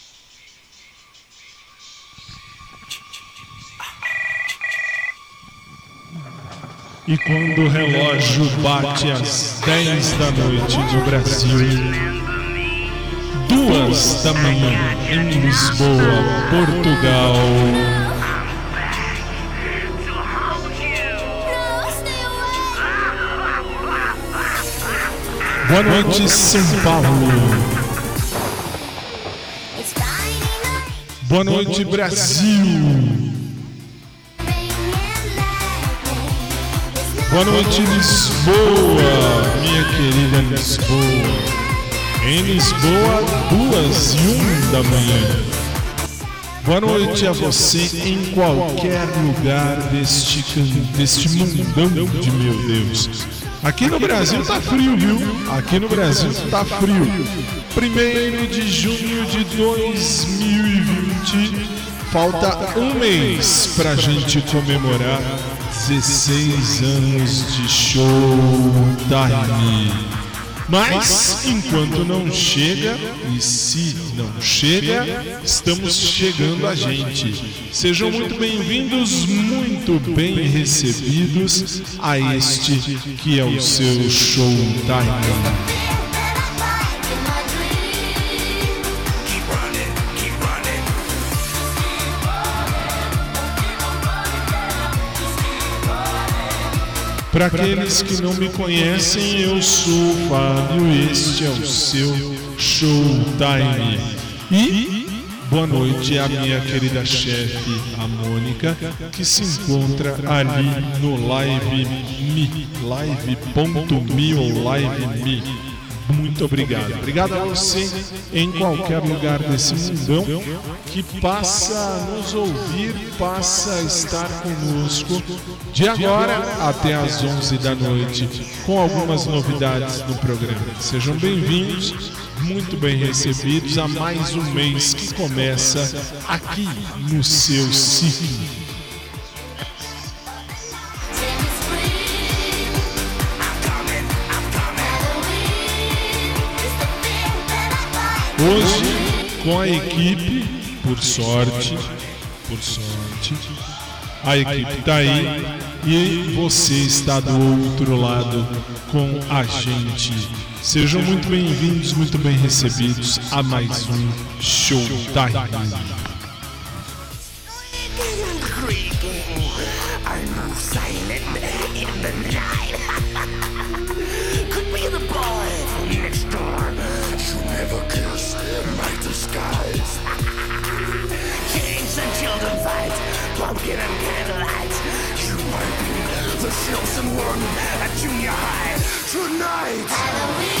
E quando o relógio bate às 10 da noite no Brasil, duas da manhã em Lisboa, Portugal. Boa noite, São Paulo. Boa noite, Brasil. Boa noite, Lisboa, minha querida Lisboa. Em Lisboa, duas e um da manhã. Boa noite a você em qualquer lugar deste, deste mundão de meu Deus. Aqui no Brasil tá frio, viu? Aqui no Brasil tá frio. Primeiro de junho de 2020, falta um mês pra gente comemorar 16 anos de showtime. Mas enquanto não chega, e se não chega, estamos chegando a gente. Sejam muito bem-vindos, muito bem recebidos a este que é o seu showtime. Para aqueles que não me conhecem, eu sou o Fábio, este é o seu Showtime. E boa noite à minha querida chefe, a Mônica, que se encontra ali no Live Me, live.me ou Live Me muito obrigado. Obrigado a você em qualquer lugar desse mundão que passa a nos ouvir, passa a estar conosco de agora até às 11 da noite com algumas novidades no programa. Sejam bem-vindos, muito bem recebidos a mais um mês que começa aqui no seu ciclo. Hoje, com a equipe, por sorte, por sorte, a equipe está aí e você está do outro lado com a gente. Sejam muito bem-vindos, muito bem recebidos a mais um Showtime. One at junior high. Tonight. Halloween,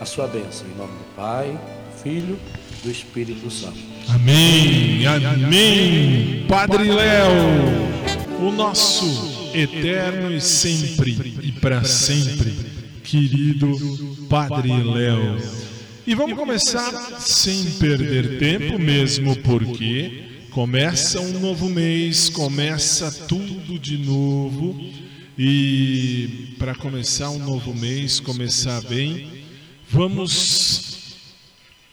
a sua bênção. Em nome do Pai, do Filho e do Espírito Santo. Amém, amém. Padre Léo, o nosso eterno e sempre e para sempre querido Padre Léo. E vamos começar sem perder tempo, mesmo porque começa um novo mês, começa tudo de novo. E para começar um novo mês, começar bem, vamos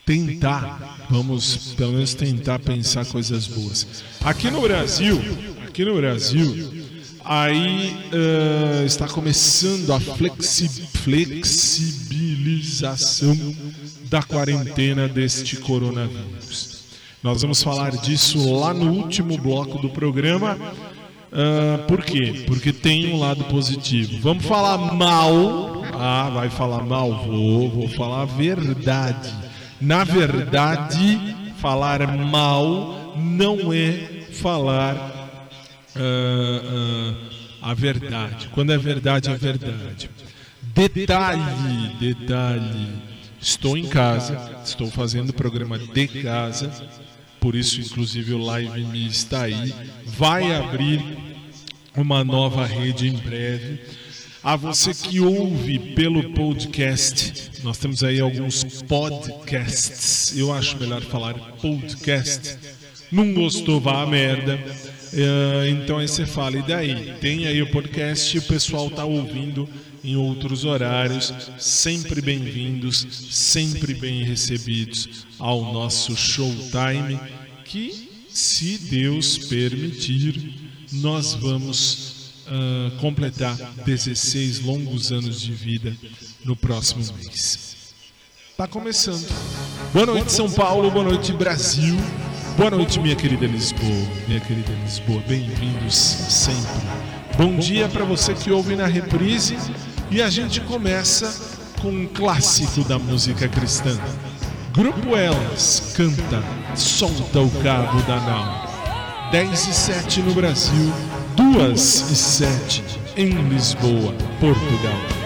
tentar, vamos pelo menos tentar pensar coisas boas. Aqui no Brasil, aqui no Brasil, aí uh, está começando a flexi flexibilização da quarentena deste coronavírus. Nós vamos falar disso lá no último bloco do programa. Uh, por quê? Porque tem um lado positivo. Vamos falar mal. Ah, vai falar mal? Vou, vou falar a verdade. Na verdade, falar mal não é falar uh, uh, a verdade. Quando é verdade, é verdade. Detalhe, detalhe. Estou em casa, estou fazendo o programa de casa, por isso, inclusive, o Live Me está aí. Vai abrir uma nova rede em breve. A você que ouve pelo podcast, nós temos aí alguns podcasts. Eu acho melhor falar podcast. Não gostou, vá a merda. Uh, então aí você fala, e daí? Tem aí o podcast, o pessoal tá ouvindo em outros horários, sempre bem-vindos, sempre bem recebidos ao nosso showtime, que, se Deus permitir, nós vamos uh, completar 16 longos anos de vida no próximo mês. Tá começando. Boa noite, São Paulo. Boa noite, Brasil. Boa noite, minha querida Lisboa. Minha querida Lisboa, bem-vindos sempre. Bom dia para você que ouve na reprise. E a gente começa com um clássico da música cristã. Grupo Elas canta Solta o Cabo da Nau. 10 e 7 no Brasil, 2 e 7 em Lisboa, Portugal.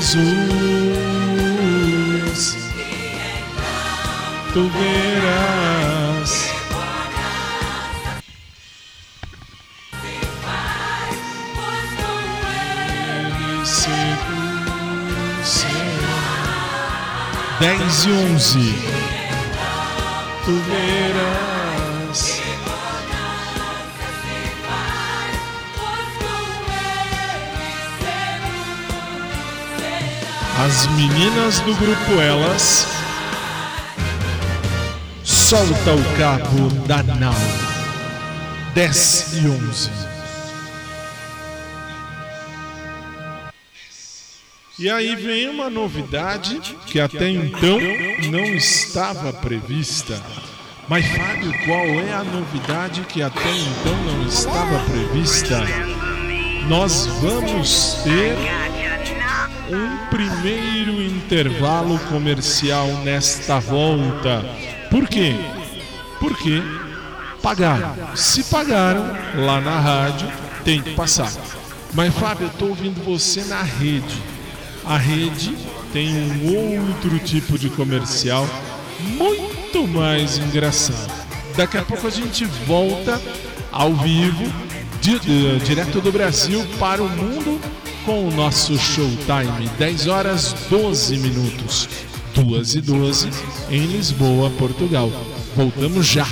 Jesus. Tu verás. Dez e onze. Tu verás. As meninas do grupo Elas solta o cabo da nau. 10 e 11. E aí vem uma novidade que até então não estava prevista. Mas Fábio, qual é a novidade que até então não estava prevista? Nós vamos ter primeiro intervalo comercial nesta volta. Por quê? Porque pagaram. Se pagaram lá na rádio, tem que passar. Mas Fábio, eu estou ouvindo você na rede. A rede tem um outro tipo de comercial muito mais engraçado. Daqui a pouco a gente volta ao vivo, eh, direto do Brasil para o mundo com o nosso Showtime, 10 horas 12 minutos, 2 e 12 em Lisboa, Portugal. Voltamos já.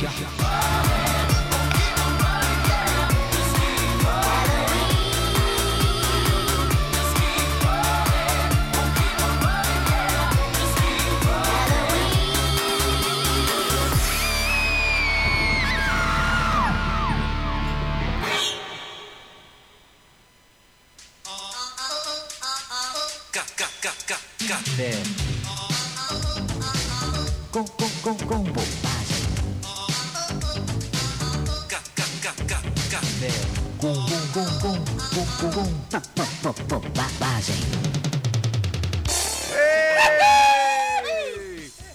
Com, com, com, com bobagem. Café. Com, com, com, com, com, com, com bo- bo- bo- bobagem.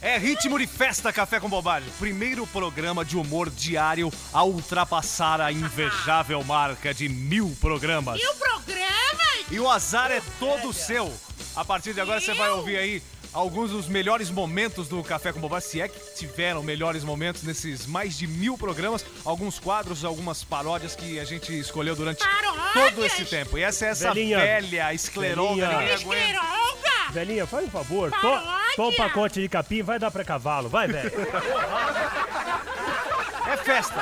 É ritmo de festa Café com Bobagem. Primeiro programa de humor diário a ultrapassar a invejável marca de mil programas. E o programa? E o azar é todo seu. A partir de agora você vai ouvir aí alguns dos melhores momentos do Café com Bobagem, se é que tiveram melhores momentos nesses mais de mil programas, alguns quadros, algumas paródias que a gente escolheu durante Paródias? todo esse tempo. E essa é essa Velhinha. velha escleronga, Velhinha. Velhinha, faz um favor. Toma um pacote de capim, vai dar pra cavalo. Vai, velho. É festa.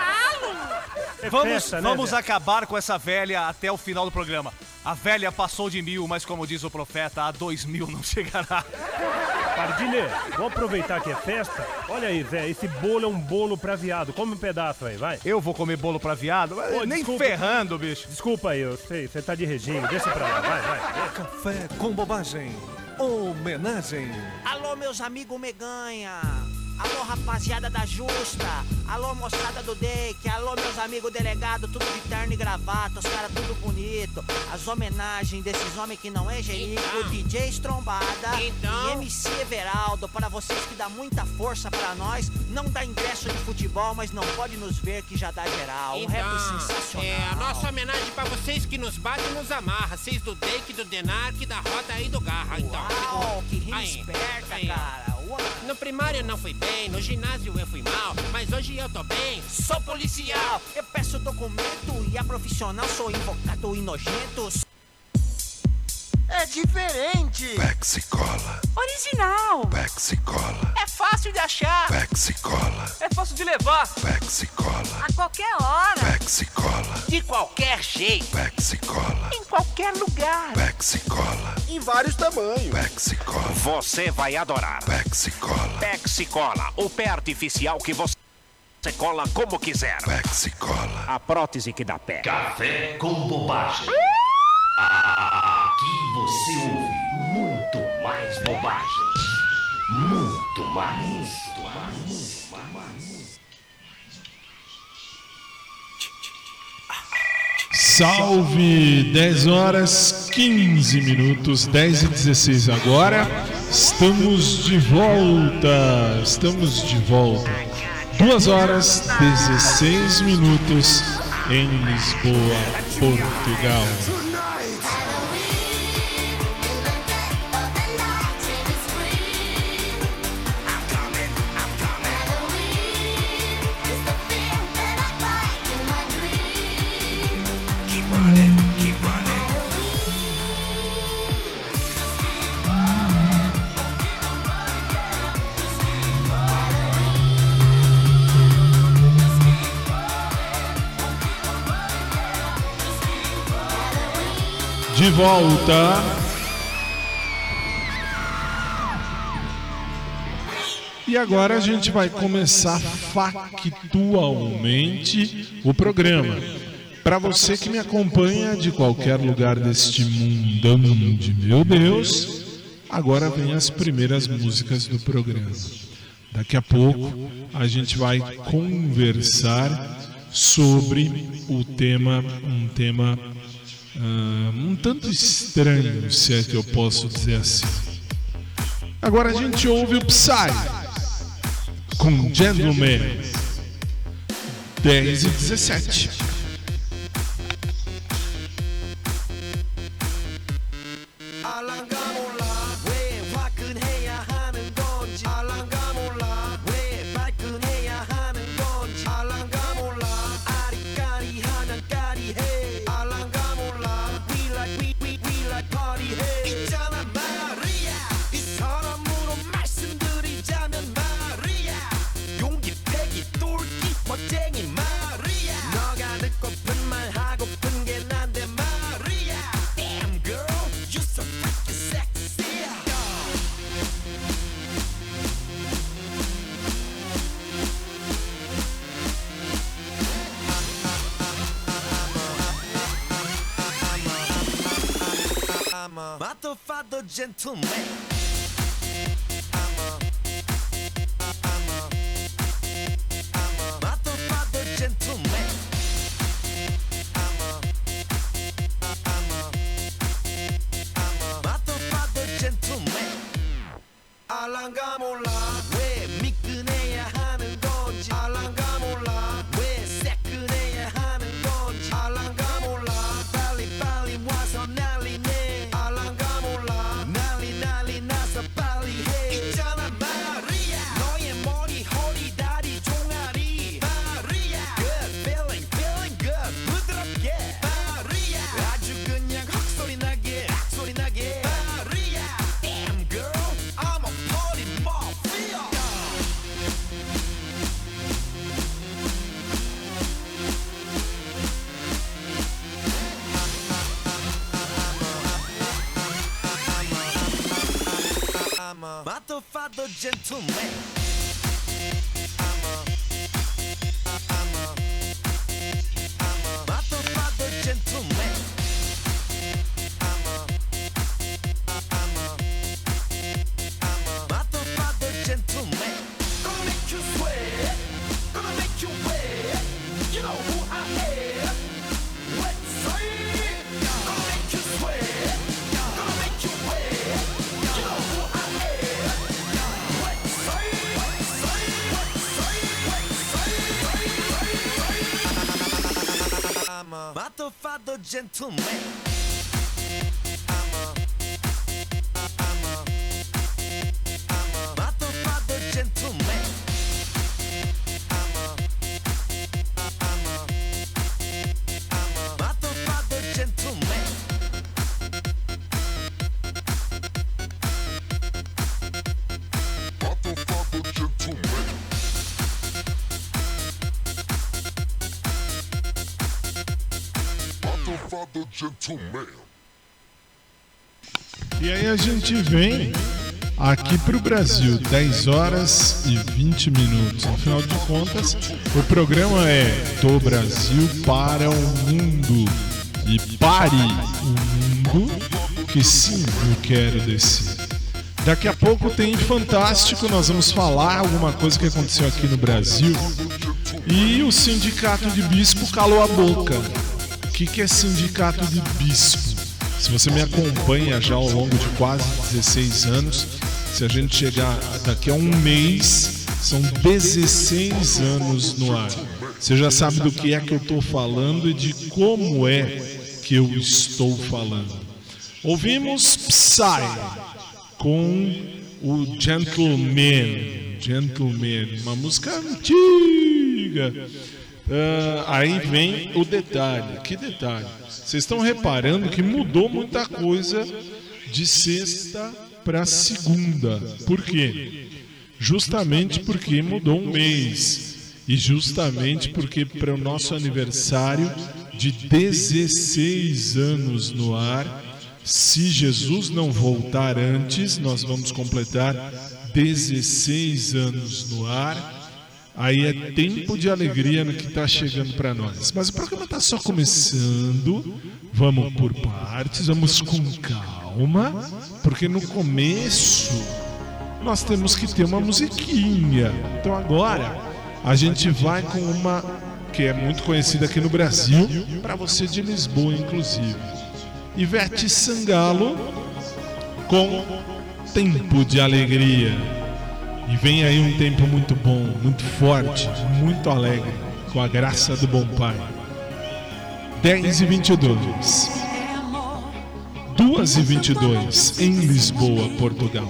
É Vamos, né, vamos acabar com essa velha até o final do programa. A velha passou de mil, mas como diz o profeta, a dois mil não chegará. Pardilê, vamos aproveitar que é festa. Olha aí, Zé, esse bolo é um bolo pra viado. Come um pedaço aí, vai. Eu vou comer bolo pra viado? Ô, Nem desculpa. ferrando, bicho. Desculpa aí, eu sei, você tá de regime. Deixa pra lá, vai, vai. Café com bobagem. Homenagem. Alô, meus amigos Meganha. Alô, rapaziada da Justa. Alô, moçada do Deck. Alô, meus amigos delegado, tudo de terno e gravata. Os caras tudo bonito. As homenagens desses homens que não é genico. Então. DJ Estrombada Então. e MC Everaldo. Para vocês que dá muita força pra nós. Não dá ingresso de futebol, mas não pode nos ver que já dá geral. Um rap sensacional. é a nossa homenagem pra vocês que nos batem e nos amarra. Vocês do Dake, do Denark, da Rota e do Garra. Então, Uau, que rima esperta, aí, cara. No primário não fui bem, no ginásio eu fui mal, mas hoje eu tô bem. Sou policial. Eu peço documento e a profissional sou invocado e nojento. É diferente. Pexi Cola, Original. Pexi Cola, É fácil de achar. Pexi Cola, É fácil de levar. Pexi Cola, A qualquer hora. Pexi Cola, De qualquer jeito. Pexi Cola, Em qualquer lugar. Pexi Cola, Em vários tamanhos. Pexi Cola, Você vai adorar. Pexi Cola, Pexi Cola, o pé artificial que você cola como quiser. Pexi Cola. A prótese que dá pé. Café com bobagem. Você ouve muito mais bobagem. Muito mais. Salve! 10 horas 15 minutos, 10 e 16 agora. Estamos de volta. Estamos de volta. 2 horas 16 minutos em Lisboa, Portugal. De volta. E agora a gente vai começar factualmente o programa. Para você que me acompanha de qualquer lugar deste mundão de meu Deus, agora vem as primeiras músicas do programa. Daqui a pouco a gente vai conversar sobre o tema, um tema ah, um tanto estranho, se é que eu posso dizer assim. Agora a gente ouve o Psy com Gentleman 10 e 17. the gentleman. Gentleman E aí a gente vem aqui pro Brasil, 10 horas e 20 minutos. Afinal de contas, o programa é do Brasil para o mundo. E pare o mundo, que sim, eu quero descer. Daqui a pouco tem Fantástico, nós vamos falar alguma coisa que aconteceu aqui no Brasil. E o sindicato de bispo calou a boca. Que, que é sindicato de bispo? Se você me acompanha já ao longo de quase 16 anos, se a gente chegar daqui a um mês, são 16 anos no ar. Você já sabe do que é que eu estou falando e de como é que eu estou falando. Ouvimos Psy com o Gentleman. Gentleman, uma música antiga. Ah, aí vem o detalhe. Que detalhe? Vocês estão reparando que mudou muita coisa de sexta para segunda. Por quê? Justamente porque mudou um mês. E justamente porque para o nosso aniversário de 16 anos no ar, Se Jesus não voltar antes, nós vamos completar 16 anos no ar. Aí é tempo de alegria no que está chegando para nós. Mas o programa está só começando. Vamos por partes, vamos com calma, porque no começo nós temos que ter uma musiquinha. Então agora a gente vai com uma que é muito conhecida aqui no Brasil, para você de Lisboa, inclusive. Ivete Sangalo com Tempo de Alegria. E vem aí um tempo muito bom, muito forte, muito alegre, com a graça do bom Pai. 10 e 22. 2 e 22 em Lisboa, Portugal.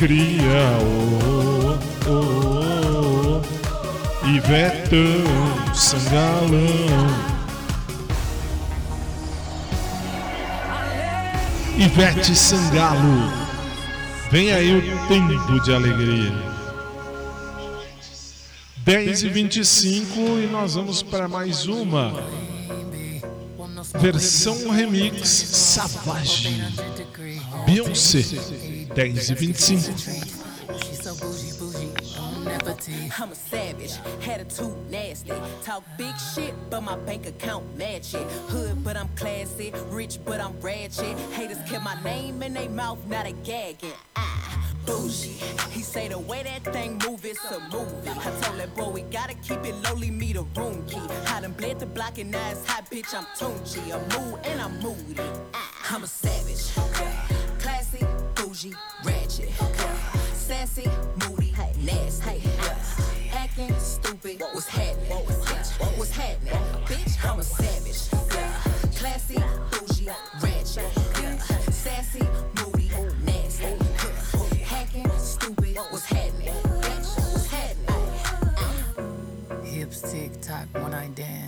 Alegria, oh, oh, oh, oh. Ivetão, Sangalão. Ivete Sangalo. Vem aí o tempo de alegria. 10 e 25 e nós vamos para mais uma. Versão remix Savage. Beyoncé. 10 e 25. I'm a savage, attitude nasty. Talk big shit, but my bank account match it. Hood, but I'm classy. Rich, but I'm ratchet. Haters kept my name in their mouth, now they gagging. Ah, bougie. He say the way that thing move, it's a movie. I told that boy we gotta keep it lowly, me the room key. I done bled the block and now it's hot, bitch. I'm Tunchi. I'm mood and I'm moody. Ah, I'm a savage. Bougie, ratchet. Sassy, moody, nasty. Acting stupid, What was happening? What was happening? Bitch, I'm a savage. Classy, bougie, ratchet. Sassy, moody, nasty. Hacking, stupid, what's happening? Bitch, what's happening? Hips tick tock, one eye dance.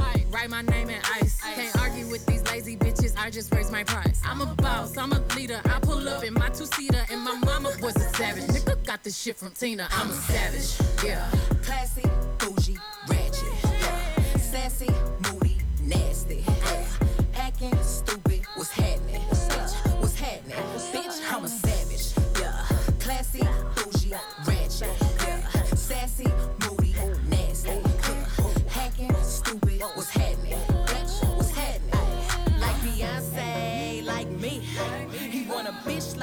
Write my name in ice. Can't argue with these lazy bitches. I just raise my price. I'm a boss. I'm a leader. I pull up in my two seater, and my mama was a savage. Nigga got this shit from Tina. I'm a savage. Yeah. Classy, bougie, ratchet. Yeah. Sassy, moody, nasty. Yeah. Acting stupid,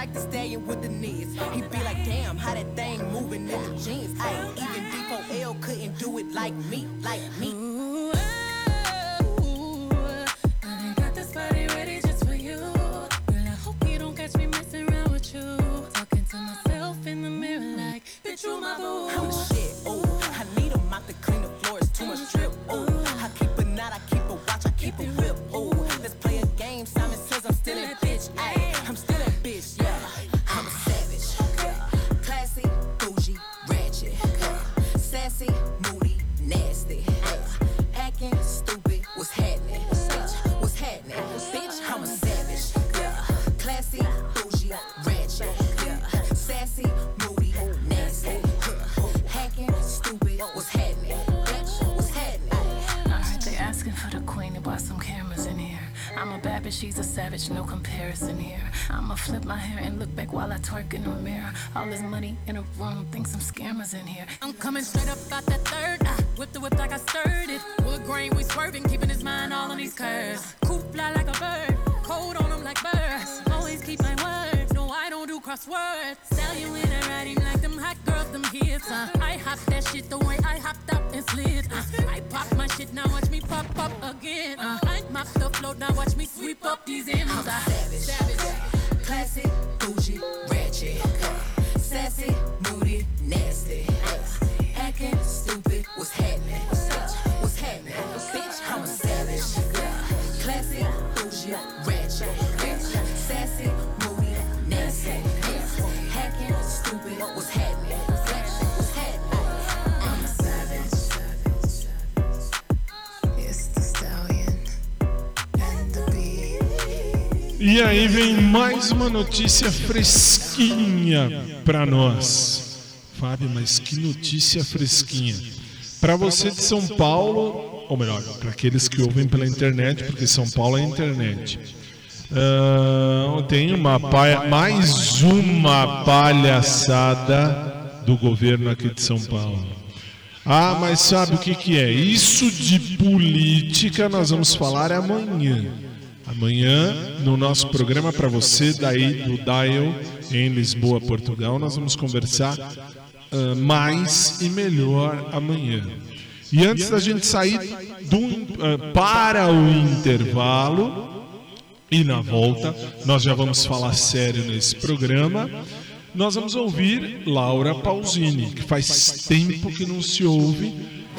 like the stallion with the knees. He be like, damn, how that thing moving in the jeans. Ay, even D4L couldn't do it like me, like me. I got this body ready just for you. Girl, I hope you don't catch me messing around with you. Talking to myself in the mirror like, bitch, you my boo. I'm the shit, oh. I need a mop to clean the floors, too much drip, oh. I keep a knot, I keep a watch, I keep a whip, she's a savage, no comparison here. I'ma flip my hair and look back while I twerk in the mirror. All this money in a room, think some scammers in here. I'm coming straight up out that third. Uh, I whip the whip like I stirred it. Wood grain, we swerving, keeping his mind all on these curves. Coop fly like a bird, cold on him like birds. Crosswords. Sell you in a riding like them hot girls, them hits. Uh. I hop that shit the way I hopped up and slid. Uh. I pop my shit, now watch me pop up again. Uh. I mop the floor, now watch me sweep up these M's. I'm savage. savage. Classy, bougie, ratchet. Sassy, E aí vem mais uma notícia fresquinha pra nós. Fábio, mas que notícia fresquinha. Pra você de São Paulo, ou melhor, para aqueles que ouvem pela internet, porque São Paulo é internet. Ah, tem uma pa- mais uma palhaçada do governo aqui de São Paulo. Ah, mas sabe o que, que é? Isso de política nós vamos falar amanhã. Amanhã, no nosso programa para você, daí do Dial, em Lisboa, Portugal, nós vamos conversar ah, mais e melhor amanhã. E antes da gente sair do- ah, para o intervalo, e na volta, nós já vamos falar sério nesse programa. Nós vamos ouvir Laura Pausini, que faz tempo que não se ouve.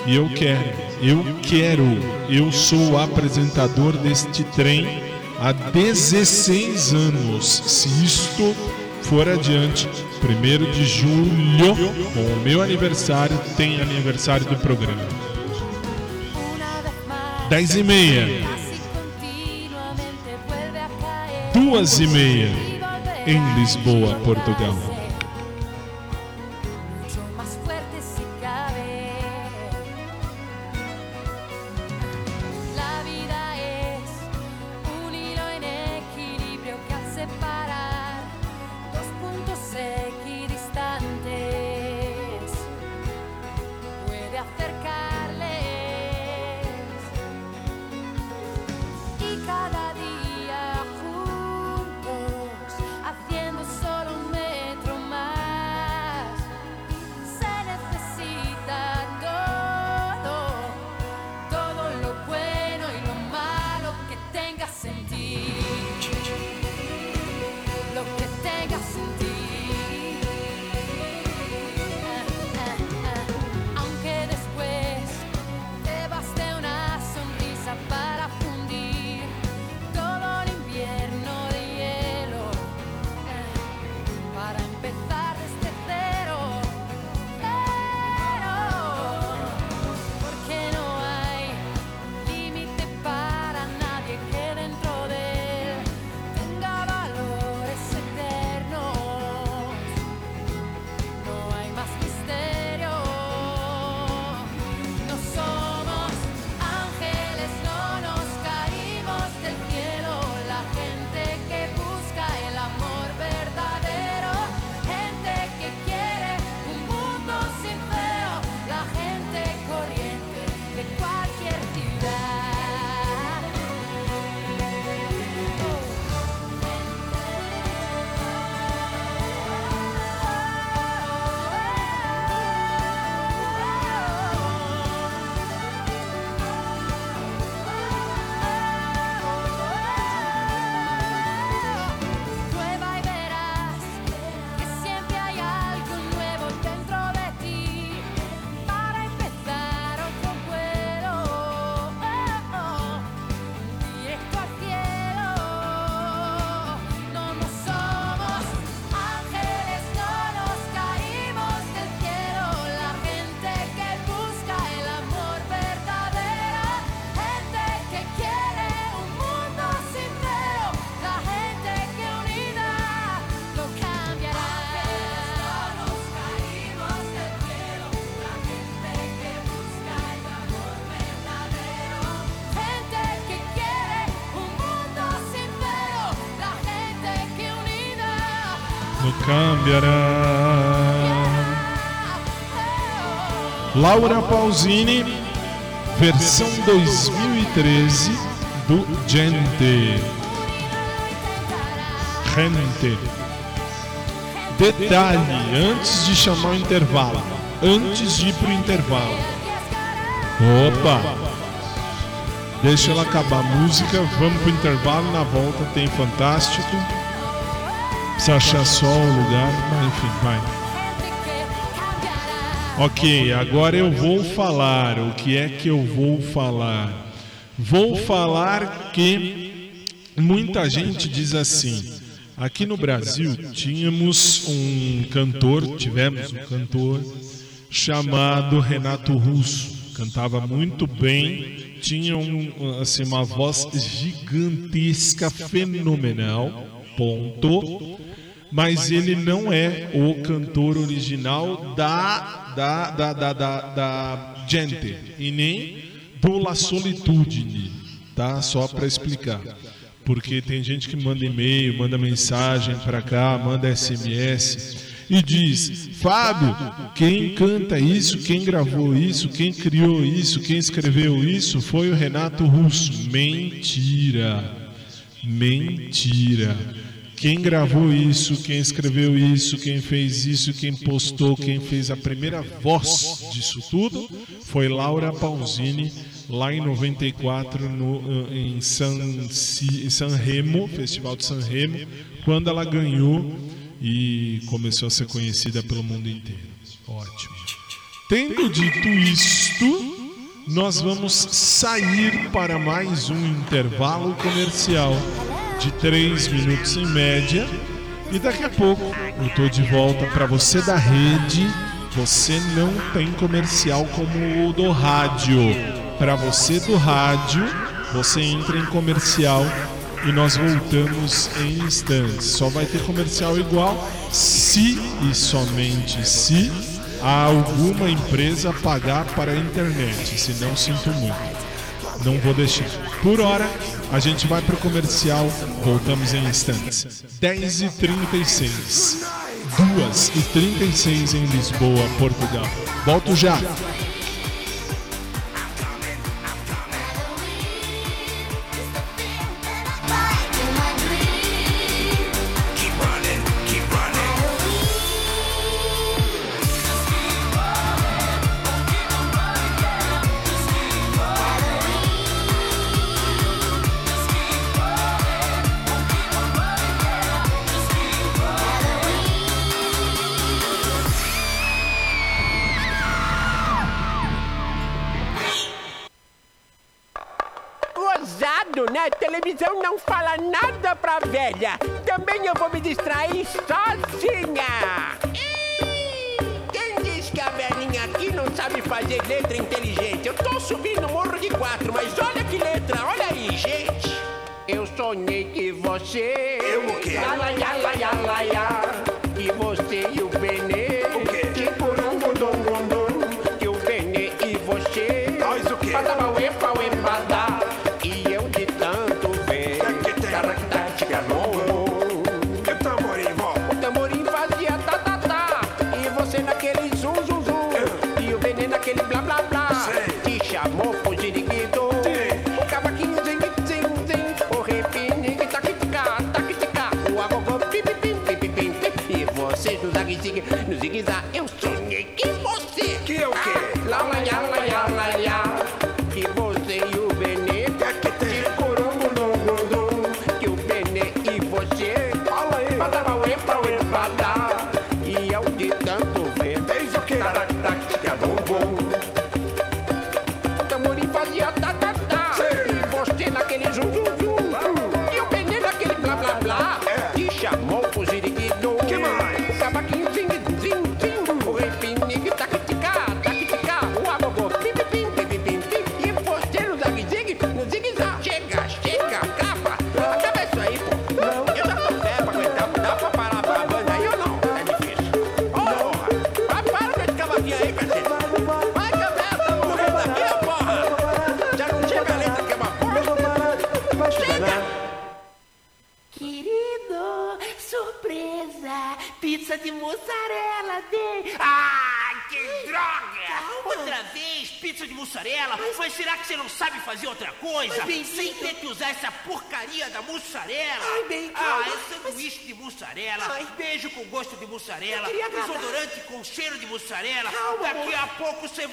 E eu quero, eu quero, eu sou o apresentador deste trem há 16 anos. Se isto for adiante, 1 de julho, com o meu aniversário, tem aniversário do programa. 10 e meia. duas e meia em Lisboa, Portugal. Cambiará. Laura Pausini, versão 2013 do Gente. Gente. Detalhe, antes de chamar o intervalo, antes de ir pro intervalo. Opa! Deixa ela acabar a música, vamos pro intervalo, na volta tem Fantástico. Precisa achar só o lugar, mas enfim, vai. Ok, agora eu vou falar. O que é que eu vou falar? Vou falar que muita gente diz assim. Aqui no Brasil tínhamos um cantor, tivemos um cantor chamado Renato Russo. Cantava muito bem, tinha um, assim, uma voz gigantesca, fenomenal, ponto. Mas ele não é o cantor original da, da, da, da, da, da Gente e nem do La Solitude, tá? Só para explicar. Porque tem gente que manda e-mail, manda mensagem para cá, manda SMS e diz: Fábio, quem canta isso, quem gravou isso, quem criou isso, quem escreveu isso foi o Renato Russo. Mentira. Mentira. Quem gravou isso, quem escreveu isso, quem fez isso, quem postou, quem fez a primeira voz disso tudo foi Laura Pausini, lá em 94, no, em San, San Remo, Festival de San Remo, quando ela ganhou e começou a ser conhecida pelo mundo inteiro. Ótimo. Tendo dito isto, nós vamos sair para mais um intervalo comercial de 3 minutos em média. E daqui a pouco eu tô de volta para você da rede. Você não tem comercial como o do rádio. Para você do rádio, você entra em comercial e nós voltamos em instantes. Só vai ter comercial igual se e somente se alguma empresa pagar para a internet. Se não, sinto muito. Não vou deixar. Por hora, a gente vai para o comercial. Voltamos em instantes. 10h36. 2h36 em Lisboa, Portugal. Volto já.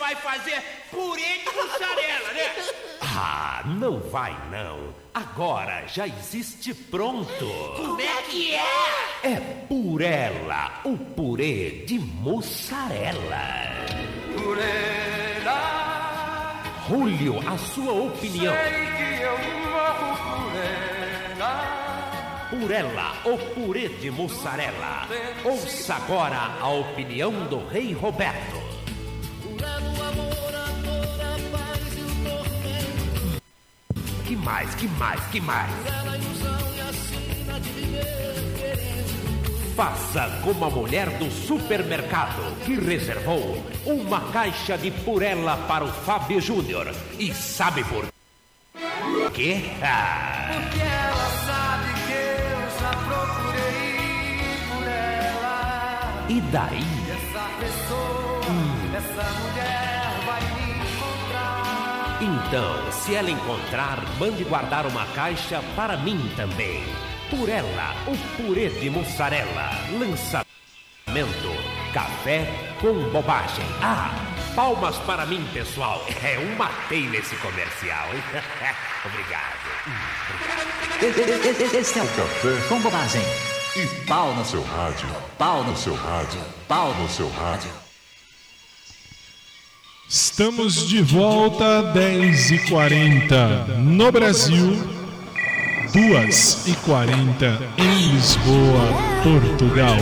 Vai fazer purê de mussarela, né? Ah, não vai não. Agora já existe pronto. Como é que é? É Purela, o purê de mussarela. Purela, Julio, a sua opinião. sei que eu morro purela. Purela, o purê de mussarela. Ouça agora a opinião do Rei Roberto. Que mais, que mais, que mais? Faça como a mulher do supermercado que reservou uma caixa de purela para o Fábio Júnior. E sabe por quê? Ah, Porque ela sabe que eu já procurei por ela. e daí? Essa pessoa, Então, se ela encontrar, mande guardar uma caixa para mim também. Purela, o purê de mussarela. Lançamento: café com bobagem. Ah, palmas para mim, pessoal. É, eu matei nesse comercial, hein? Obrigado. Este é o Café com Bobagem. E pau no seu rádio. Pau no seu rádio. Pau no seu rádio. Estamos de volta 10h40 no Brasil, 2h40 em Lisboa, Portugal.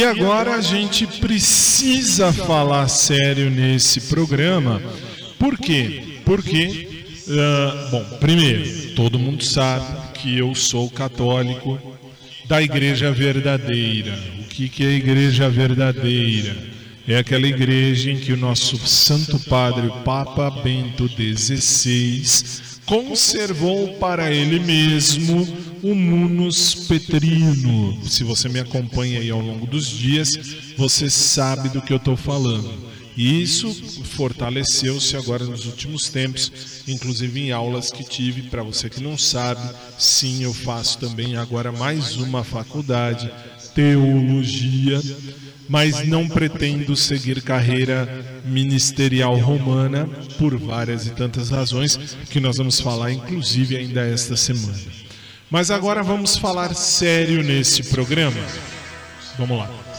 E agora a gente precisa falar sério nesse programa. Por quê? Porque, ah, bom, primeiro, todo mundo sabe que eu sou católico da Igreja Verdadeira. O que, que é a Igreja Verdadeira? É aquela igreja em que o nosso Santo Padre, Papa Bento XVI, conservou para ele mesmo o munus petrino. Se você me acompanha aí ao longo dos dias, você sabe do que eu estou falando. E isso fortaleceu-se agora nos últimos tempos, inclusive em aulas que tive. Para você que não sabe, sim, eu faço também agora mais uma faculdade, teologia, mas não pretendo seguir carreira ministerial romana por várias e tantas razões que nós vamos falar, inclusive ainda esta semana. Mas agora vamos falar sério nesse programa. Vamos lá.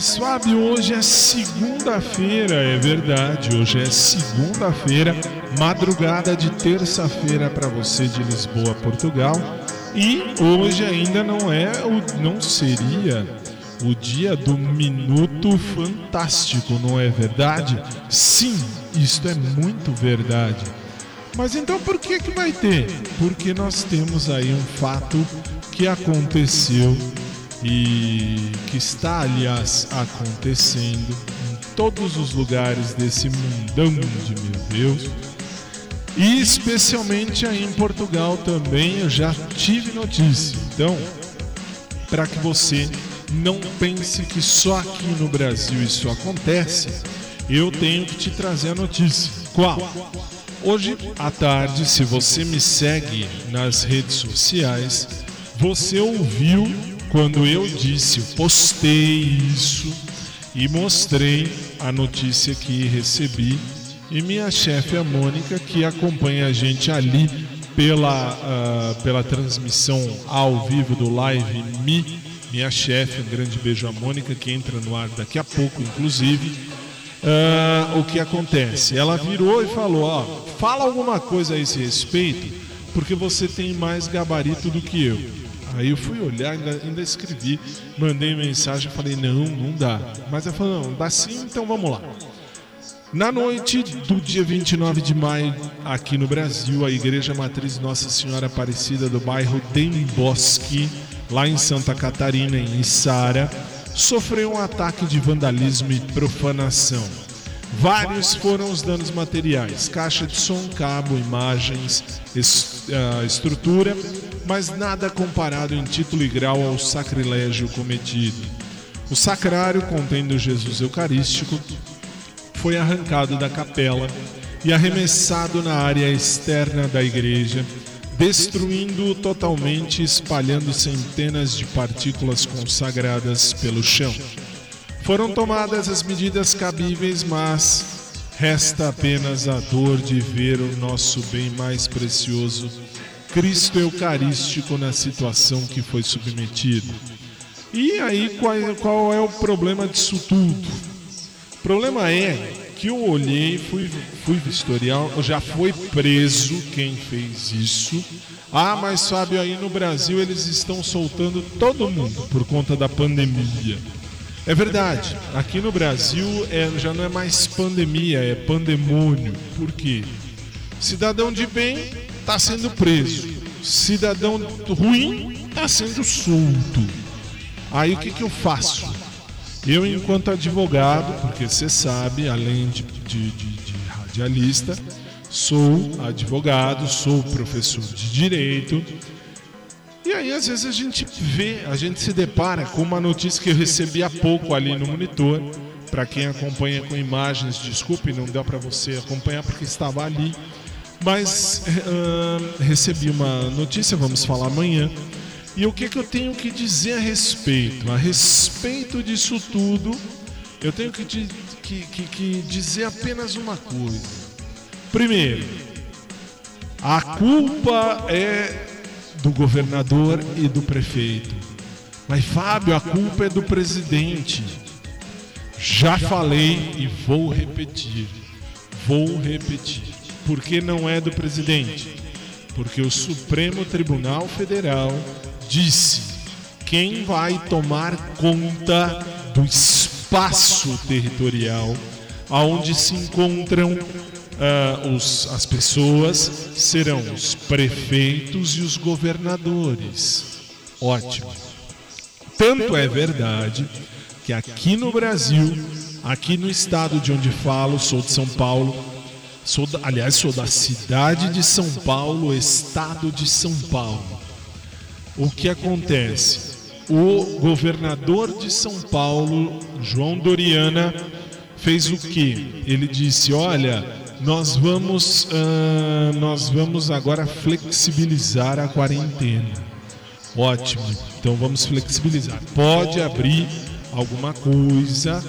Mas Fábio, hoje é segunda-feira, é verdade. Hoje é segunda-feira, madrugada de terça-feira para você de Lisboa, Portugal. E hoje ainda não é o não seria o dia do minuto fantástico, não é verdade? Sim, isto é muito verdade. Mas então por que que vai ter? Porque nós temos aí um fato que aconteceu e que está, aliás, acontecendo em todos os lugares desse mundão de meu Deus. E especialmente aí em Portugal também eu já tive notícia. Então, para que você não pense que só aqui no Brasil isso acontece, eu tenho que te trazer a notícia. Qual? Hoje à tarde, se você me segue nas redes sociais, você ouviu quando eu disse, postei isso e mostrei a notícia que recebi e minha chefe, a Mônica, que acompanha a gente ali pela, ah, pela transmissão ao vivo do Live Me, minha chefe, um grande beijo a Mônica, que entra no ar daqui a pouco, inclusive. Ah, o que acontece? Ela virou e falou: Ó, fala alguma coisa a esse respeito, porque você tem mais gabarito do que eu. Aí eu fui olhar, ainda, ainda escrevi, mandei mensagem, falei: Não, não dá. Mas ela falou: Não, dá sim, então vamos lá. Na noite do dia 29 de maio, aqui no Brasil, a Igreja Matriz Nossa Senhora Aparecida do bairro Dem Bosque, lá em Santa Catarina, em Içara, sofreu um ataque de vandalismo e profanação. Vários foram os danos materiais: caixa de som, cabo, imagens, es- ah, estrutura, mas nada comparado em título e grau ao sacrilégio cometido. O sacrário, contendo Jesus Eucarístico, foi arrancado da capela e arremessado na área externa da igreja, destruindo-o totalmente e espalhando centenas de partículas consagradas pelo chão. Foram tomadas as medidas cabíveis, mas resta apenas a dor de ver o nosso bem mais precioso, Cristo Eucarístico, na situação que foi submetido. E aí, qual, qual é o problema disso tudo? O problema é que eu olhei, fui, fui vistoriar, já foi preso quem fez isso. Ah, mas Fábio, aí no Brasil eles estão soltando todo mundo por conta da pandemia. É verdade, aqui no Brasil é, já não é mais pandemia, é pandemônio. Por quê? Cidadão de bem está sendo preso, cidadão ruim está sendo solto. Aí o que, que eu faço? Eu, enquanto advogado, porque você sabe, além de, de, de, de radialista, sou advogado, sou professor de direito. E aí, às vezes, a gente vê, a gente se depara com uma notícia que eu recebi há pouco ali no monitor. Para quem acompanha com imagens, desculpe, não deu para você acompanhar porque estava ali. Mas ah, recebi uma notícia, vamos falar amanhã. E o que, que eu tenho que dizer a respeito? A respeito disso tudo, eu tenho que, di- que- que- que dizer apenas uma coisa. Primeiro, a culpa é do governador e do prefeito. Mas, Fábio, a culpa é do presidente. Já falei e vou repetir. Vou repetir. Porque não é do presidente. Porque o Supremo Tribunal Federal disse quem vai tomar conta do espaço territorial aonde se encontram ah, os- as pessoas serão os prefeitos e os governadores. Ótimo. Tanto é verdade que aqui no Brasil, aqui no estado de onde falo, sou de São Paulo, sou da- aliás, sou da cidade de São Paulo, estado de São Paulo. O que acontece? O governador de São Paulo, João Doriana, fez o que? Ele disse: Olha, nós vamos, ah, nós vamos agora flexibilizar a quarentena. Ótimo. Então vamos flexibilizar. Pode abrir alguma coisa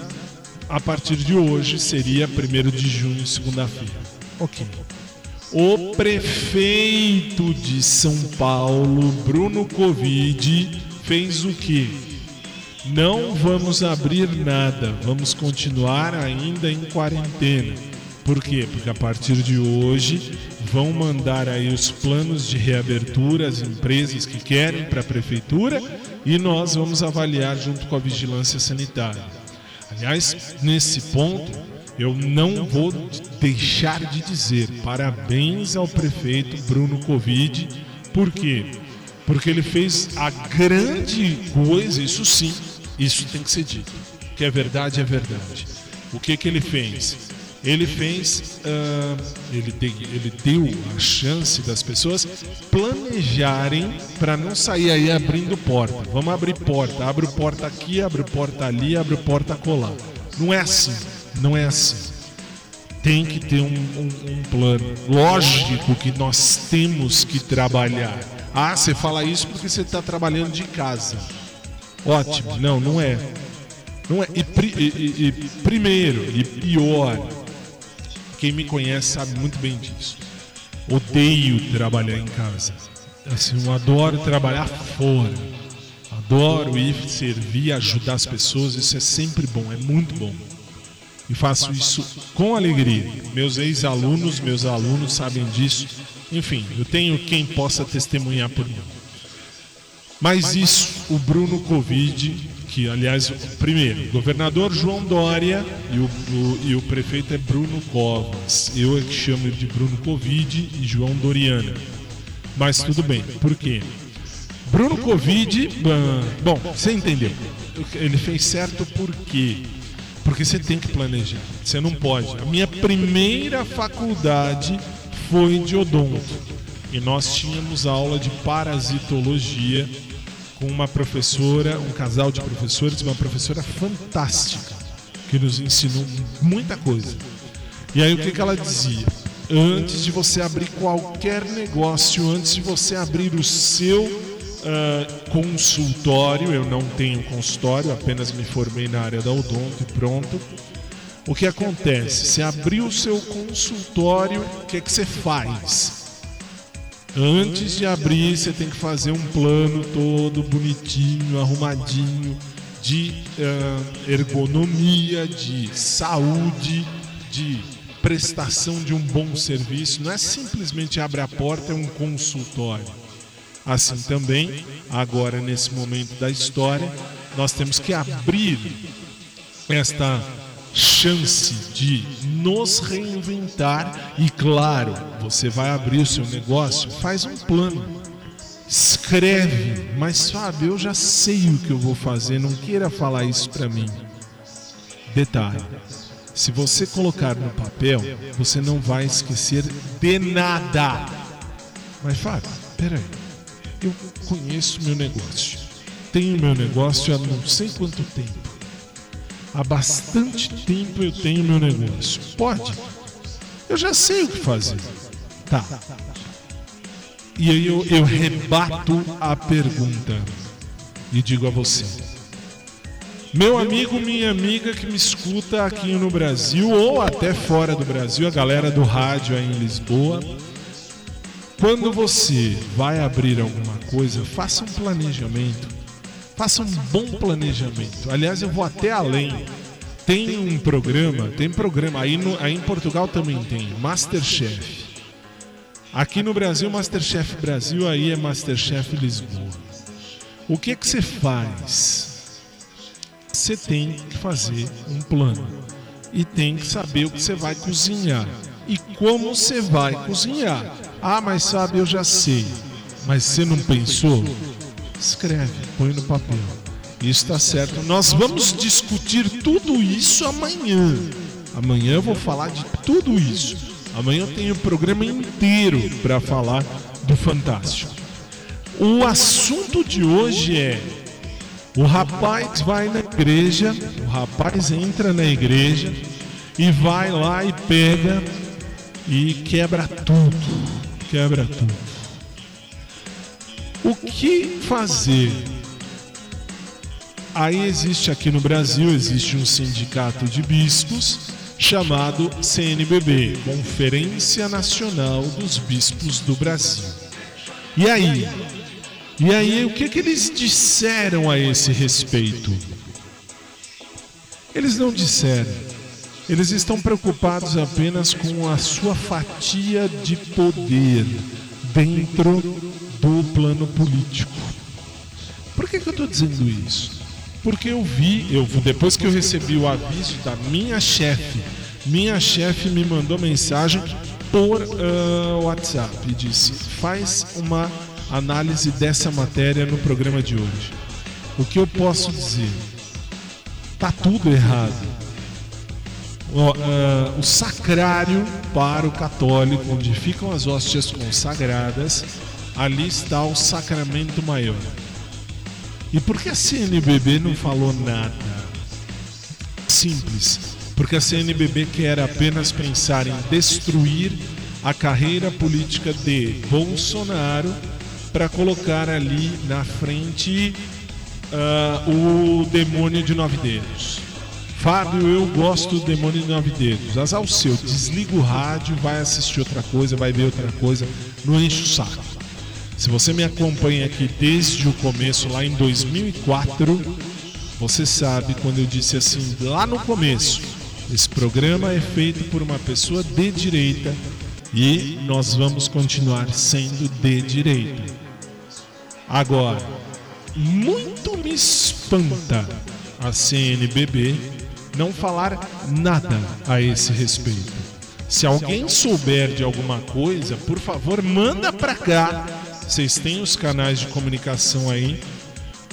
a partir de hoje, seria 1 de junho, segunda-feira. Ok. O prefeito de São Paulo, Bruno Covid, fez o quê? Não vamos abrir nada, vamos continuar ainda em quarentena. Por quê? Porque a partir de hoje vão mandar aí os planos de reabertura às empresas que querem para a prefeitura e nós vamos avaliar junto com a vigilância sanitária. Aliás, nesse ponto, eu não vou deixar de dizer parabéns ao prefeito Bruno Covid. Por quê? Porque ele fez a grande coisa, isso sim, isso tem que ser dito. O que é verdade é verdade. O que que ele fez? Ele fez, ah, ele, dei- ele deu a chance das pessoas planejarem para não sair aí abrindo porta. Vamos abrir porta, abre porta aqui, abre porta ali, abre porta colar. Não é assim, não é assim tem que ter um, um- um plano. Lógico que nós temos que trabalhar. Ah, você fala isso porque você está trabalhando de casa. Ótimo. Não, não é. Não é. E- e- e primeiro, e pior, quem me conhece sabe muito bem disso. Odeio trabalhar em casa. Assim, eu adoro trabalhar fora. Adoro ir servir, ajudar as pessoas. Isso é sempre bom, é muito bom e faço isso com alegria. Meus ex-alunos, meus alunos sabem disso. Enfim, eu tenho quem possa testemunhar por mim. Mas isso, o Bruno Covid, que aliás, primeiro, governador João Dória e o, o- e o prefeito é Bruno Covas. Eu é que chamo de Bruno Covid e João Doriana. Mas tudo bem, por quê? Bruno Covid, ah, bom, você entendeu. Ele fez certo por quê? Porque você tem que planejar. Você não pode. A minha primeira faculdade foi de odonto. E nós tínhamos aula de parasitologia com uma professora, um casal de professores, uma professora fantástica, que nos ensinou muita coisa. E aí o que, que ela dizia? Antes de você abrir qualquer negócio, antes de você abrir o seu ah, consultório, eu não tenho consultório, apenas me formei na área da odonto e pronto. O que acontece? Você abriu o seu consultório, o que, é que você faz? Antes de abrir, você tem que fazer um plano todo bonitinho, arrumadinho, de ah, ergonomia, de saúde, de prestação de um bom serviço. Não é simplesmente abre a porta, é um consultório. Assim também, agora nesse momento da história, nós temos que abrir esta chance de nos reinventar e claro, você vai abrir o seu negócio, faz um plano. Escreve, mas Fábio, eu já sei o que eu vou fazer, não queira falar isso pra mim. Detalhe: se você colocar no papel, você não vai esquecer de nada. Mas Fábio, peraí, eu conheço meu negócio, tenho meu negócio há não sei quanto tempo. Há bastante tempo eu tenho meu negócio. Pode? Eu já sei o que fazer. Tá. E aí eu, eu rebato a pergunta e digo a você. Meu amigo, minha amiga que me escuta aqui no Brasil ou até fora do Brasil, a galera do rádio aí em Lisboa. Quando você vai abrir alguma coisa, faça um planejamento. Faça um bom planejamento. Aliás, eu vou até além. Tem um programa, tem programa, aí, no- aí em Portugal também tem, Masterchef. Aqui no Brasil, Masterchef Brasil, aí é Masterchef Lisboa. O que que você faz? Você tem que fazer um plano e tem que saber o que você vai cozinhar e como você vai cozinhar. Ah, mas sabe, eu já sei. Mas você não pensou? Escreve, põe no papel. Isso está certo. Nós vamos discutir tudo isso amanhã. Amanhã eu vou falar de tudo isso. Amanhã eu tenho o programa inteiro para falar do Fantástico. O assunto de hoje é: o rapaz vai na igreja, o rapaz entra na igreja e vai lá e pega e quebra tudo. Quebra tudo. O que fazer? Aí existe aqui no Brasil, existe um sindicato de bispos chamado CNBB, Conferência Nacional dos Bispos do Brasil. E aí? E aí, o que, que eles disseram a esse respeito? Eles não disseram. Eles estão preocupados apenas com a sua fatia de poder dentro do plano político. Por que, que eu estou dizendo isso? Porque eu vi, eu depois que eu recebi o aviso da minha chefe, minha chefe me mandou mensagem por ah, WhatsApp e disse: faz uma análise dessa matéria no programa de hoje. O que eu posso dizer? Tá tudo errado. Ó, ah, o sacrário para o católico, onde ficam as hóstias consagradas, ali está o sacramento maior. E por que a CNBB não falou nada? Simples. Porque a CNBB quer apenas pensar em destruir a carreira política de Bolsonaro para colocar ali na frente ah, o demônio de nove dedos. Fábio, eu gosto do demônio de nove dedos. Azar o seu, desliga o rádio, vai assistir outra coisa, vai ver outra coisa, não enche o saco. Se você me acompanha aqui desde o começo, lá em 2004, você sabe quando eu disse assim, lá no começo, esse programa é feito por uma pessoa de direita e nós vamos continuar sendo de direita. Agora, muito me espanta a CNBB não falar nada a esse respeito. Se alguém souber de alguma coisa, por favor, manda pra cá. Vocês têm os canais de comunicação aí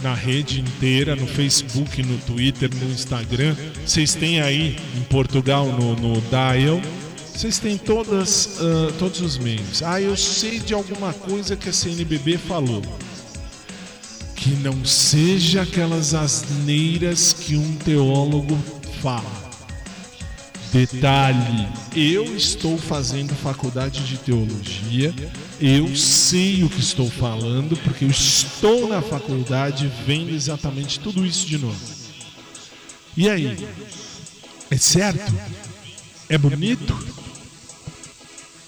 na rede inteira, no Facebook, no Twitter, no Instagram. Vocês têm aí em Portugal no, no Dial. Vocês têm todas, ah, todos os meios. Ah, eu sei de alguma coisa que a CNBB falou. Que não seja aquelas asneiras que um teólogo fala. Detalhe, eu estou fazendo faculdade de teologia, eu sei o que estou falando, porque eu estou na faculdade vendo exatamente tudo isso de novo. E aí? É certo? É bonito?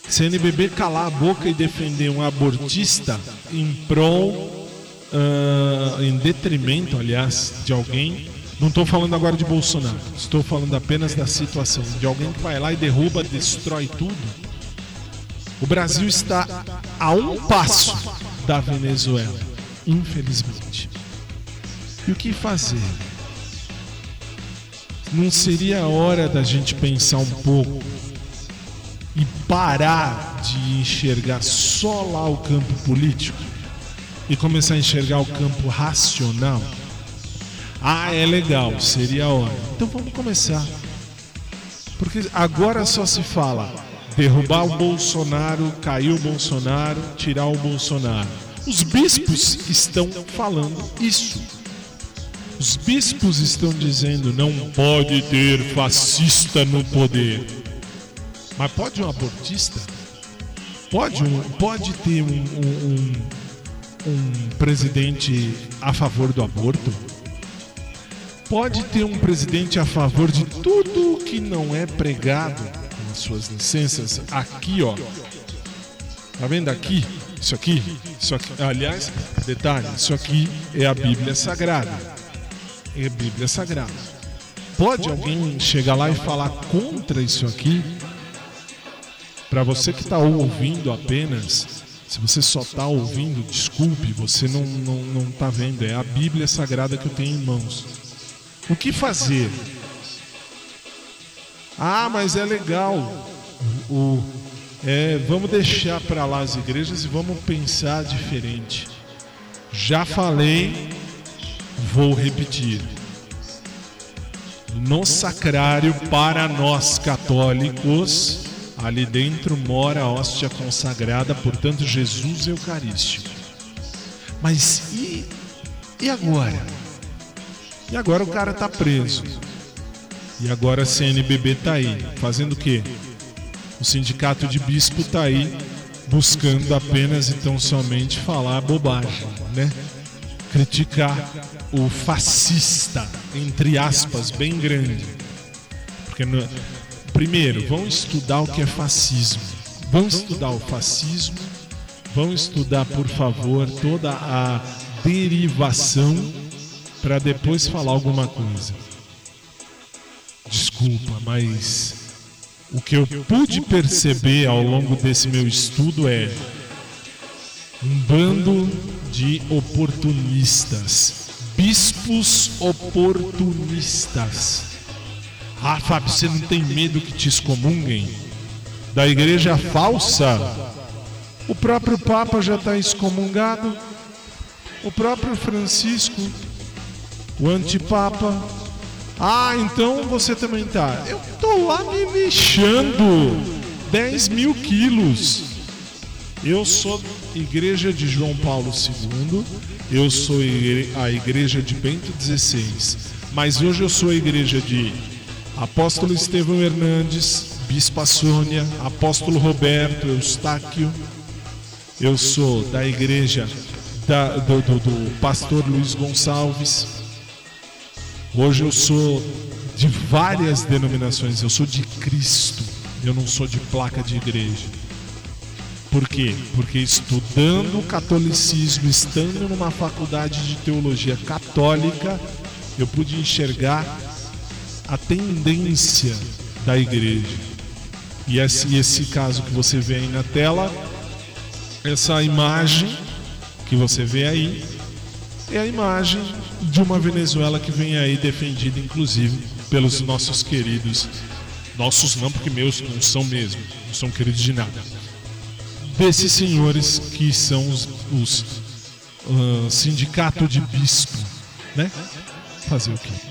CNBB calar a boca e defender um abortista em prol, ah, em detrimento, aliás, de alguém não estou falando agora de Bolsonaro. Estou falando apenas da situação de alguém que vai lá e derruba, destrói tudo. O Brasil está a um passo da Venezuela, infelizmente. E o que fazer? Não seria a hora da gente pensar um pouco e parar de enxergar só lá o campo político e começar a enxergar o campo racional? Ah, é legal, seria hora. Então vamos começar. Porque agora só se fala derrubar o Bolsonaro, cair o Bolsonaro, tirar o Bolsonaro. Os bispos estão falando isso. Os bispos estão dizendo não pode ter fascista no poder. Mas pode um abortista? Pode, um, pode ter um, um, um, um presidente a favor do aborto? Pode ter um presidente a favor de tudo que não é pregado nas suas licenças aqui, ó. Tá vendo aqui? Isso aqui, isso aqui. Aliás, detalhe, isso aqui é a Bíblia Sagrada. É a Bíblia Sagrada. Pode alguém chegar lá e falar contra isso aqui? Para você que está ouvindo apenas, se você só está ouvindo, desculpe, você não, não, não tá vendo. É a Bíblia Sagrada que eu tenho em mãos. O que fazer? Ah, mas é legal. O, é, vamos deixar para lá as igrejas e vamos pensar diferente. Já falei, vou repetir. No sacrário para nós católicos, ali dentro mora a hóstia consagrada, portanto, Jesus Eucarístico. Mas e, e agora? E agora o cara tá preso. E agora a CNBB tá aí, fazendo o quê? O sindicato de bispo tá aí buscando apenas e tão somente falar bobagem, né? Criticar o fascista, entre aspas, bem grande. Porque no... primeiro, vão estudar o que é fascismo. Vão estudar o fascismo, vão estudar, por favor, toda a derivação para depois falar alguma coisa. desculpa, mas o que eu pude perceber ao longo desse meu estudo é um bando de oportunistas, bispos oportunistas. Ah, Fábio, você não tem medo que te excomunguem? Da igreja falsa? O próprio Papa já está excomungado. O próprio Francisco, o antipapa. Ah, então você também tá. Eu tô lá me mexendo. 10 mil quilos. Eu sou igreja de João Paulo II. Eu sou a igreja de Bento XVI. Mas hoje eu sou a igreja de Apóstolo Estevão Hernandes, Bispa Sônia, Apóstolo Roberto Eustáquio. Eu sou da igreja da- do, do- do pastor Luiz Gonçalves. Hoje eu sou de várias denominações. Eu sou de Cristo. Eu não sou de placa de igreja. Por quê? Porque estudando o catolicismo, estando numa faculdade de teologia católica, eu pude enxergar a tendência da igreja. E esse, esse caso que você vê aí na tela, essa imagem que você vê aí, é a imagem de uma Venezuela que vem aí defendida, inclusive, pelos nossos queridos. Nossos não, porque meus não são mesmo, não são queridos de nada. Desses senhores que são os, os ah, sindicato de bispo, né? Fazer o quê?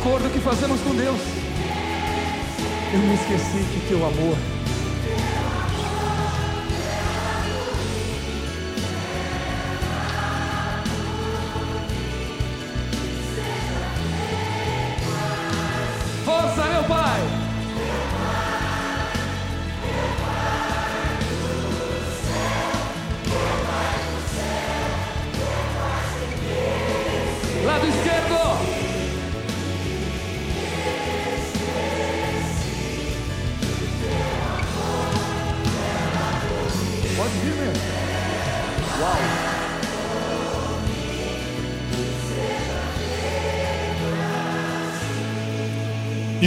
Acordo que fazemos com Deus. Eu me esqueci que teu amor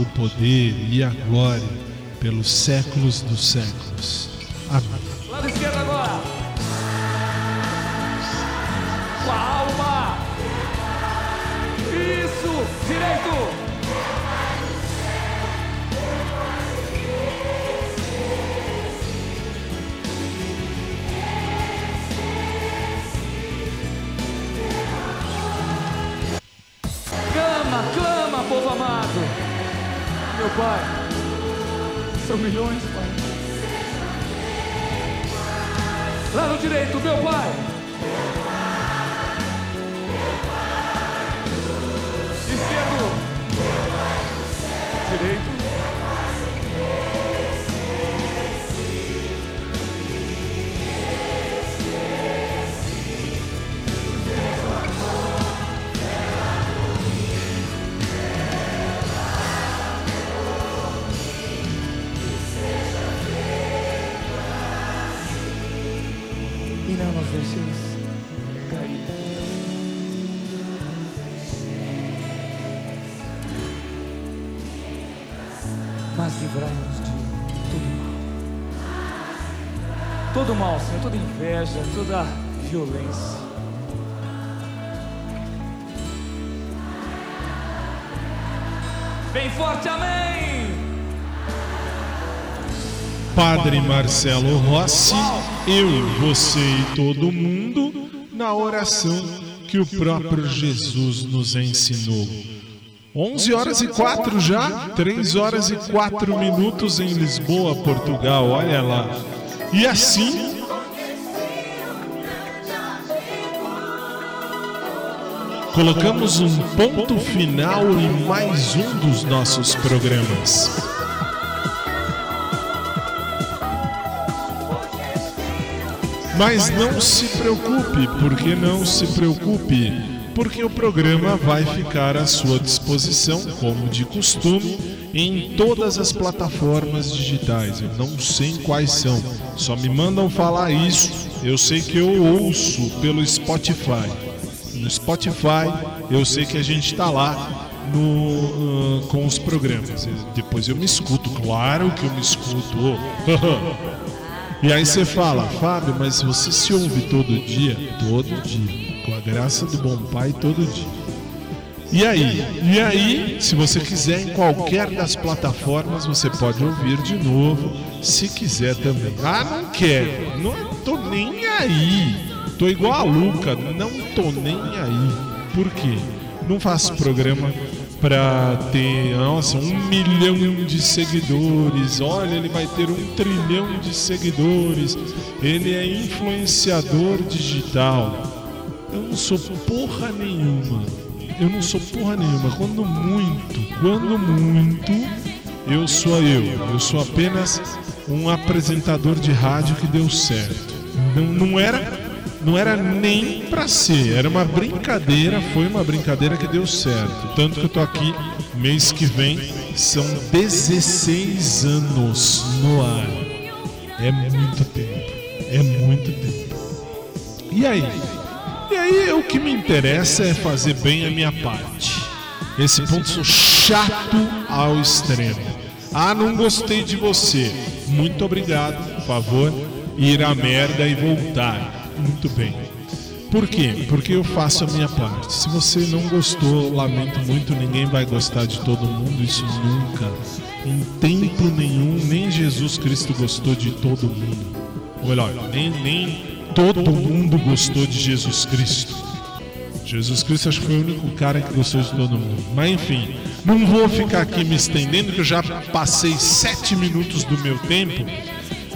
o poder e a glória pelos séculos dos séculos. Amém. Lado esquerdo agora. Com a alma. Isso. Direito. Clama, clama, povo amado. Meu Pai. São milhões, Pai. Lado direito, meu Pai. Todo mal, Senhor, toda inveja, toda violência. Bem forte, amém! Padre Marcelo Rossi, eu, você e todo mundo, na oração que o próprio Jesus nos ensinou. 11 horas e 4 já, 3 horas e 4 minutos em Lisboa, Portugal, olha lá. E assim, colocamos um ponto final em mais um dos nossos programas. Mas não se preocupe, porque não se preocupe, porque o programa vai ficar à sua disposição, como de costume, em todas as plataformas digitais. Eu não sei quais são, só me mandam falar isso. Eu sei que eu ouço pelo Spotify. No Spotify, eu sei que a gente está lá no, ah, com os programas. Depois eu me escuto, claro que eu me escuto. E aí você fala, Fábio, mas você se ouve todo dia? Todo dia. Com a graça do bom pai, todo dia. E aí? E aí, se você quiser, em qualquer das plataformas, você pode ouvir de novo, se quiser também. Ah, não quero. Não tô nem aí. Tô igual a Luca, não tô nem aí. Por quê? Não faço programa pra ter, nossa, um milhão de seguidores. Olha, ele vai ter um trilhão de seguidores. Ele é influenciador digital. Eu não sou porra nenhuma. Eu não sou porra nenhuma. Quando muito, quando muito, eu sou eu. Eu sou apenas um apresentador de rádio que deu certo. Não, não era não era nem pra ser, era uma brincadeira, foi uma brincadeira que deu certo. Tanto que eu tô aqui mês que vem, são 16 anos no ar. É muito tempo, é muito tempo. E aí? E aí o que me interessa é fazer bem a minha parte. Esse ponto sou chato ao extremo. Ah, não gostei de você. Muito obrigado, por favor, ir à merda e voltar. Muito bem. Por quê? Porque eu faço a minha parte. Se você não gostou, lamento muito, ninguém vai gostar de todo mundo, isso nunca. Em tempo nenhum, nem Jesus Cristo gostou de todo mundo. Melhor, nem, nem todo mundo gostou de Jesus Cristo. Jesus Cristo acho que foi o único cara que gostou de todo mundo. Mas enfim, não vou ficar aqui me estendendo, que eu já passei sete minutos do meu tempo.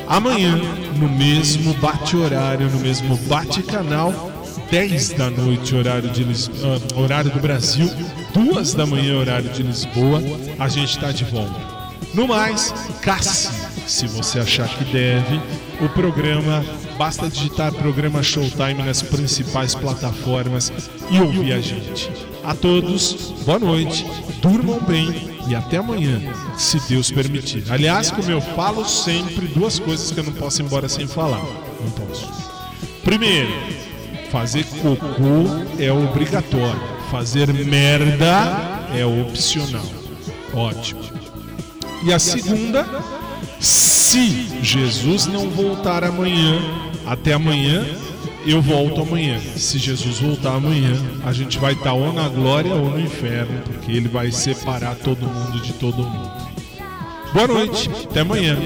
Amanhã, no mesmo bate-horário, no mesmo bate-canal, 10 da noite, horário, de ah, horário do Brasil, 2 da manhã, horário de Lisboa, a gente está de volta. No mais, casse, se você achar que deve, o programa, basta digitar programa Showtime nas principais plataformas e ouvir a gente. A todos, boa noite, durmam bem e até amanhã, se Deus permitir. Aliás, como eu falo sempre, duas coisas que eu não posso ir embora sem falar. Não posso. Primeiro, fazer cocô é obrigatório. Fazer merda é opcional. Ótimo. E a segunda, se Jesus não voltar amanhã, até amanhã, eu volto amanhã. Se Jesus voltar amanhã, a gente vai estar ou na glória ou no inferno, porque ele vai separar todo mundo de todo mundo. Boa noite, até amanhã.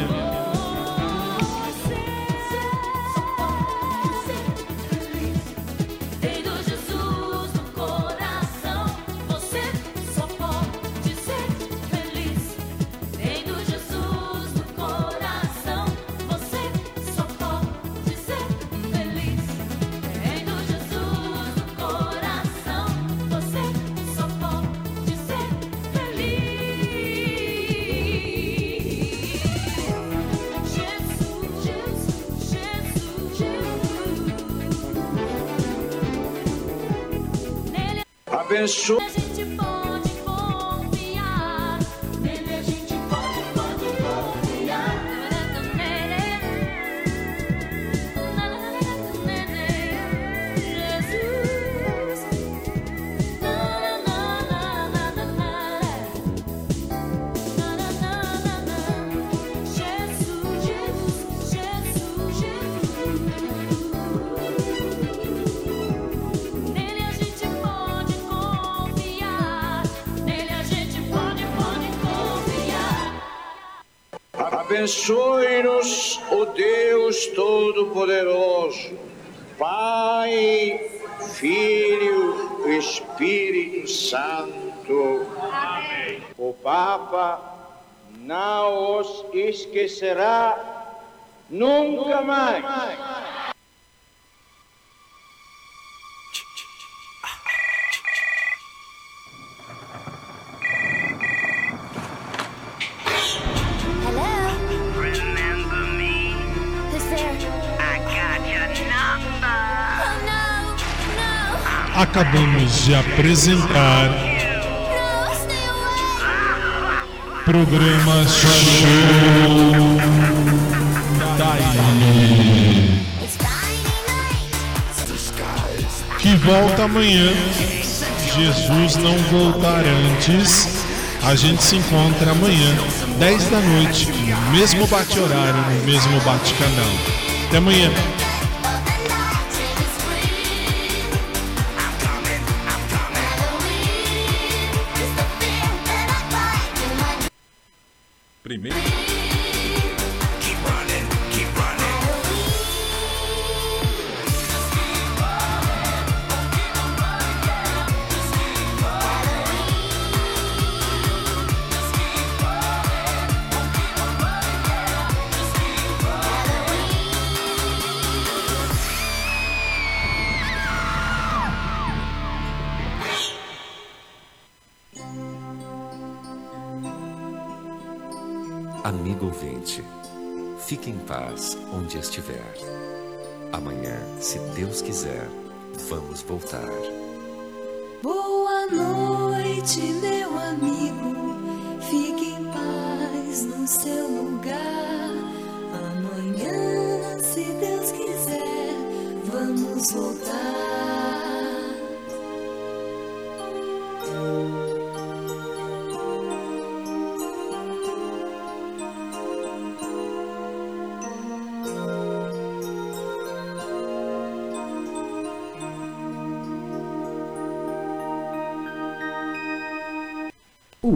Santo. Amém. O Papa não os esquecerá nunca mais. Acabamos de apresentar programa Show Time que volta amanhã. Jesus não voltar antes. A gente se encontra amanhã, 10 da noite, no mesmo bate-horário, no mesmo bate-canal. Até amanhã.